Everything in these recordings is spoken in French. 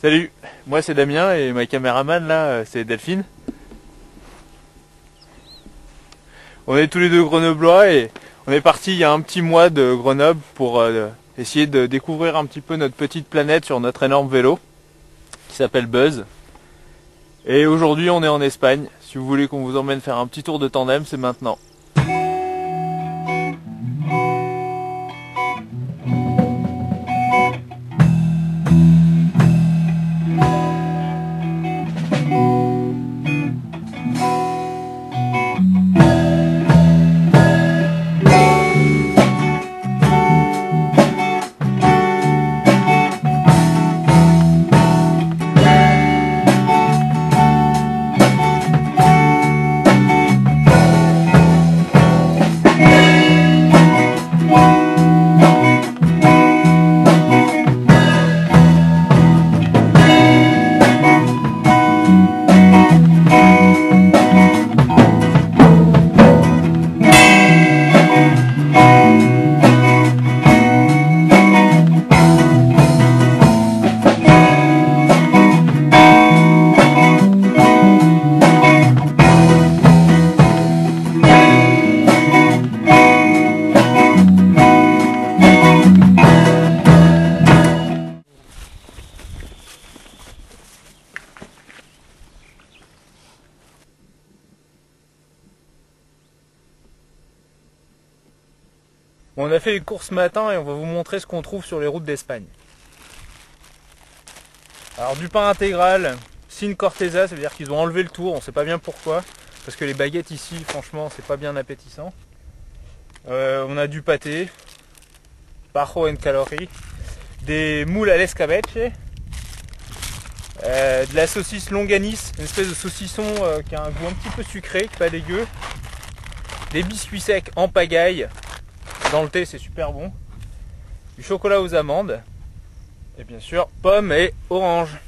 Salut, moi c'est Damien et ma caméraman là euh, c'est Delphine. On est tous les deux grenoblois et on est parti il y a un petit mois de Grenoble pour euh, essayer de découvrir un petit peu notre petite planète sur notre énorme vélo qui s'appelle Buzz. Et aujourd'hui on est en Espagne. Si vous voulez qu'on vous emmène faire un petit tour de tandem, c'est maintenant. On a fait les courses ce matin et on va vous montrer ce qu'on trouve sur les routes d'Espagne. Alors du pain intégral, signe Corteza, ça veut dire qu'ils ont enlevé le tour, on sait pas bien pourquoi, parce que les baguettes ici, franchement, c'est pas bien appétissant. Euh, on a du pâté, bajo en calories, des moules à l'escabeche, euh, de la saucisse longanis, une espèce de saucisson euh, qui a un goût un petit peu sucré, pas dégueu, des biscuits secs en pagaille, dans le thé, c'est super bon. Du chocolat aux amandes. Et bien sûr, pommes et oranges.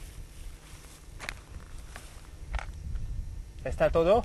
Está todo.